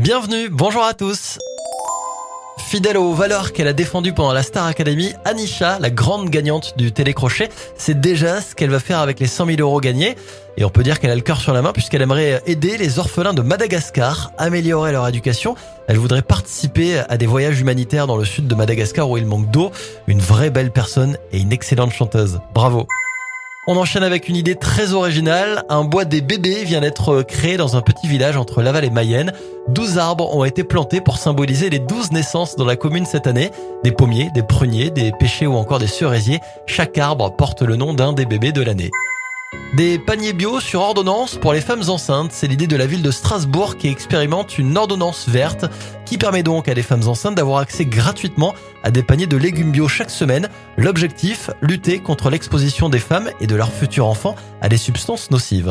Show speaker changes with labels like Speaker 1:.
Speaker 1: Bienvenue, bonjour à tous. Fidèle aux valeurs qu'elle a défendues pendant la Star Academy, Anisha, la grande gagnante du télécrochet, c'est déjà ce qu'elle va faire avec les 100 000 euros gagnés. Et on peut dire qu'elle a le cœur sur la main puisqu'elle aimerait aider les orphelins de Madagascar, améliorer leur éducation. Elle voudrait participer à des voyages humanitaires dans le sud de Madagascar où il manque d'eau. Une vraie belle personne et une excellente chanteuse. Bravo. On enchaîne avec une idée très originale. Un bois des bébés vient d'être créé dans un petit village entre Laval et Mayenne. 12 arbres ont été plantés pour symboliser les 12 naissances dans la commune cette année. Des pommiers, des pruniers, des pêchers ou encore des cerisiers. Chaque arbre porte le nom d'un des bébés de l'année. Des paniers bio sur ordonnance pour les femmes enceintes, c'est l'idée de la ville de Strasbourg qui expérimente une ordonnance verte qui permet donc à des femmes enceintes d'avoir accès gratuitement à des paniers de légumes bio chaque semaine. L'objectif, lutter contre l'exposition des femmes et de leurs futurs enfants à des substances nocives.